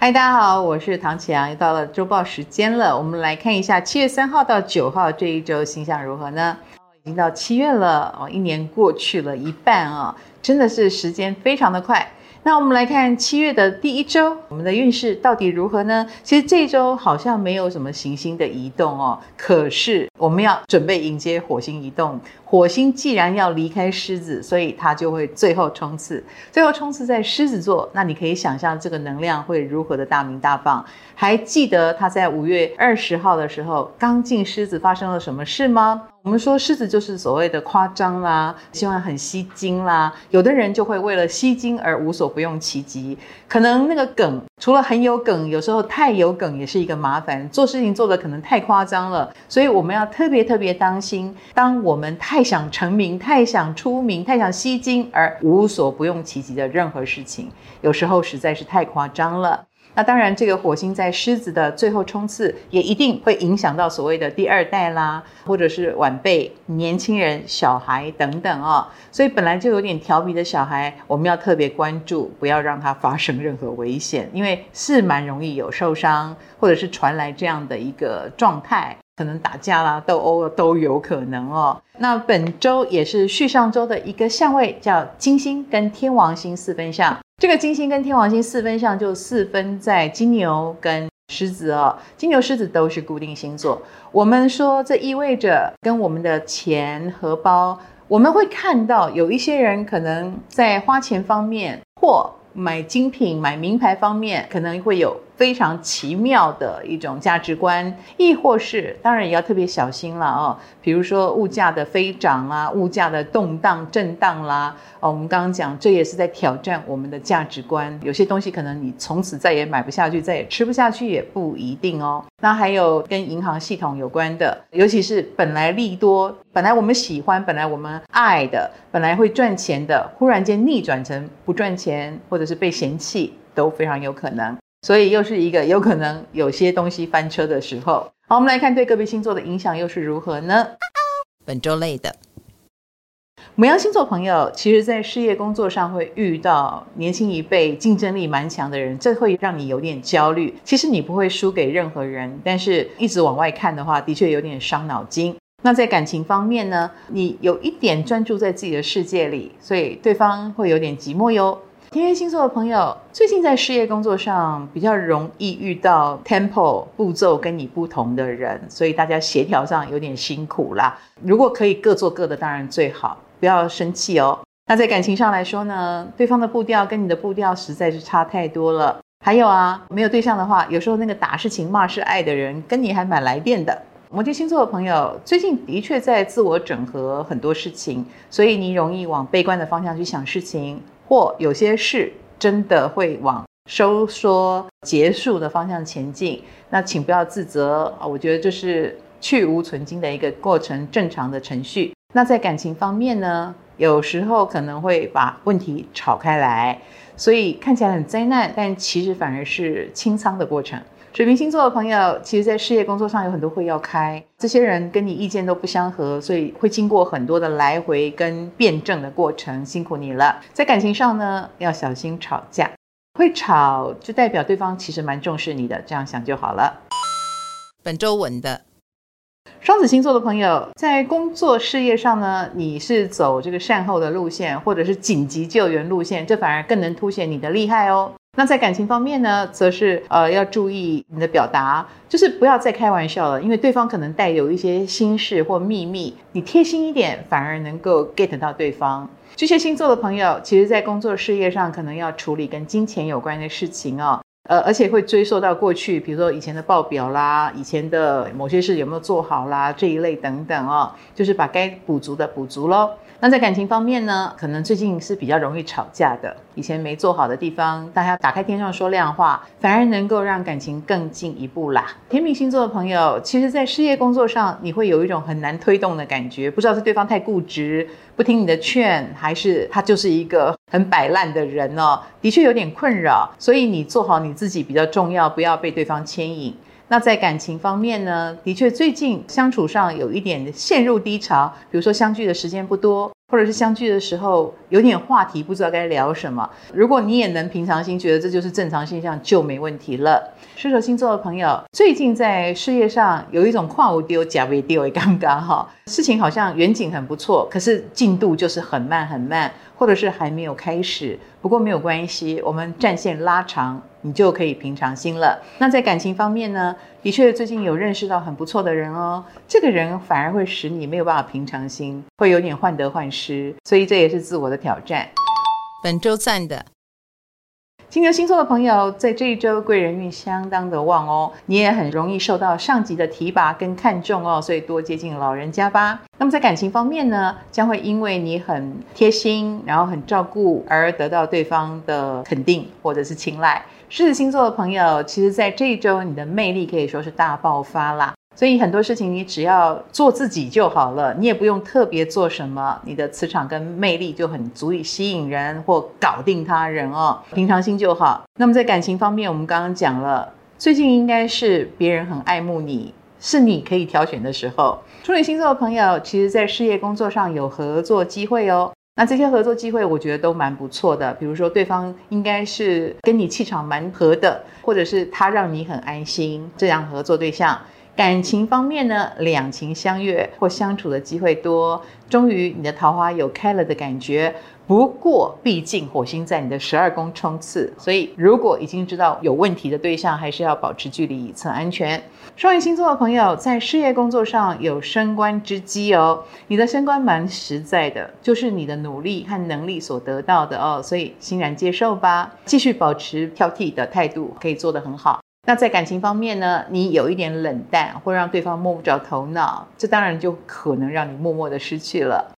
嗨，大家好，我是唐启阳，又到了周报时间了。我们来看一下七月三号到九号这一周星象如何呢？已经到七月了哦，一年过去了一半啊，真的是时间非常的快。那我们来看七月的第一周，我们的运势到底如何呢？其实这一周好像没有什么行星的移动哦，可是我们要准备迎接火星移动。火星既然要离开狮子，所以它就会最后冲刺，最后冲刺在狮子座。那你可以想象这个能量会如何的大鸣大放？还记得他在五月二十号的时候刚进狮子发生了什么事吗？我们说狮子就是所谓的夸张啦，希望很吸睛啦。有的人就会为了吸睛而无所不用其极，可能那个梗除了很有梗，有时候太有梗也是一个麻烦。做事情做的可能太夸张了，所以我们要特别特别当心。当我们太太想成名、太想出名、太想吸睛而无所不用其极的任何事情，有时候实在是太夸张了。那当然，这个火星在狮子的最后冲刺，也一定会影响到所谓的第二代啦，或者是晚辈、年轻人、小孩等等哦。所以本来就有点调皮的小孩，我们要特别关注，不要让他发生任何危险，因为是蛮容易有受伤，或者是传来这样的一个状态，可能打架啦、斗殴都有可能哦。那本周也是续上周的一个相位，叫金星跟天王星四分相。这个金星跟天王星四分相，就四分在金牛跟狮子哦。金牛、狮子都是固定星座。我们说，这意味着跟我们的钱荷包，我们会看到有一些人可能在花钱方面或买精品、买名牌方面，可能会有。非常奇妙的一种价值观，亦或是当然也要特别小心了哦。比如说物价的飞涨啦，物价的动荡震荡啦，哦，我们刚刚讲这也是在挑战我们的价值观。有些东西可能你从此再也买不下去，再也吃不下去也不一定哦。那还有跟银行系统有关的，尤其是本来利多，本来我们喜欢，本来我们爱的，本来会赚钱的，忽然间逆转成不赚钱，或者是被嫌弃，都非常有可能。所以又是一个 有可能有些东西翻车的时候。好，我们来看对个别星座的影响又是如何呢？本周类的母羊星座朋友，其实在事业工作上会遇到年轻一辈竞争力蛮强的人，这会让你有点焦虑。其实你不会输给任何人，但是一直往外看的话，的确有点伤脑筋。那在感情方面呢，你有一点专注在自己的世界里，所以对方会有点寂寞哟。天蝎星座的朋友，最近在事业工作上比较容易遇到 tempo 步骤跟你不同的人，所以大家协调上有点辛苦啦。如果可以各做各的，当然最好，不要生气哦。那在感情上来说呢，对方的步调跟你的步调实在是差太多了。还有啊，没有对象的话，有时候那个打是情骂是爱的人，跟你还蛮来电的。摩羯星座的朋友，最近的确在自我整合很多事情，所以你容易往悲观的方向去想事情。或有些事真的会往收缩结束的方向前进，那请不要自责啊！我觉得这是去无存精的一个过程，正常的程序。那在感情方面呢，有时候可能会把问题吵开来，所以看起来很灾难，但其实反而是清仓的过程。水瓶星座的朋友，其实，在事业工作上有很多会要开，这些人跟你意见都不相合，所以会经过很多的来回跟辩证的过程，辛苦你了。在感情上呢，要小心吵架，会吵就代表对方其实蛮重视你的，这样想就好了。本周稳的双子星座的朋友，在工作事业上呢，你是走这个善后的路线，或者是紧急救援路线，这反而更能凸显你的厉害哦。那在感情方面呢，则是呃要注意你的表达，就是不要再开玩笑了，因为对方可能带有一些心事或秘密，你贴心一点，反而能够 get 到对方。巨蟹星座的朋友，其实在工作事业上可能要处理跟金钱有关的事情哦，呃，而且会追溯到过去，比如说以前的报表啦，以前的某些事有没有做好啦，这一类等等哦，就是把该补足的补足喽。那在感情方面呢，可能最近是比较容易吵架的。以前没做好的地方，大家打开天窗说亮话，反而能够让感情更进一步啦。天秤星座的朋友，其实，在事业工作上，你会有一种很难推动的感觉，不知道是对方太固执，不听你的劝，还是他就是一个很摆烂的人哦。的确有点困扰，所以你做好你自己比较重要，不要被对方牵引。那在感情方面呢，的确最近相处上有一点陷入低潮，比如说相聚的时间不多，或者是相聚的时候有点话题，不知道该聊什么。如果你也能平常心，觉得这就是正常现象，就没问题了。射手星座的朋友，最近在事业上有一种跨无丢假为丢的尴尬哈，事情好像远景很不错，可是进度就是很慢很慢，或者是还没有开始。不过没有关系，我们战线拉长，你就可以平常心了。那在感情方面呢，的确最近有认识到很不错的人哦，这个人反而会使你没有办法平常心，会有点患得患失，所以这也是自我的挑战。本周赞的。金牛星座的朋友，在这一周贵人运相当的旺哦，你也很容易受到上级的提拔跟看重哦，所以多接近老人家吧。那么在感情方面呢，将会因为你很贴心，然后很照顾而得到对方的肯定或者是青睐。狮子星座的朋友，其实在这一周你的魅力可以说是大爆发啦。所以很多事情你只要做自己就好了，你也不用特别做什么，你的磁场跟魅力就很足以吸引人或搞定他人哦。平常心就好。那么在感情方面，我们刚刚讲了，最近应该是别人很爱慕你，是你可以挑选的时候。处女星座的朋友，其实在事业工作上有合作机会哦。那这些合作机会，我觉得都蛮不错的。比如说，对方应该是跟你气场蛮合的，或者是他让你很安心，这样合作对象。感情方面呢，两情相悦或相处的机会多，终于你的桃花有开了的感觉。不过，毕竟火星在你的十二宫冲刺，所以如果已经知道有问题的对象，还是要保持距离以策安全。双鱼星座的朋友在事业工作上有升官之机哦，你的升官蛮实在的，就是你的努力和能力所得到的哦，所以欣然接受吧，继续保持挑剔的态度，可以做得很好。那在感情方面呢，你有一点冷淡，会让对方摸不着头脑，这当然就可能让你默默的失去了。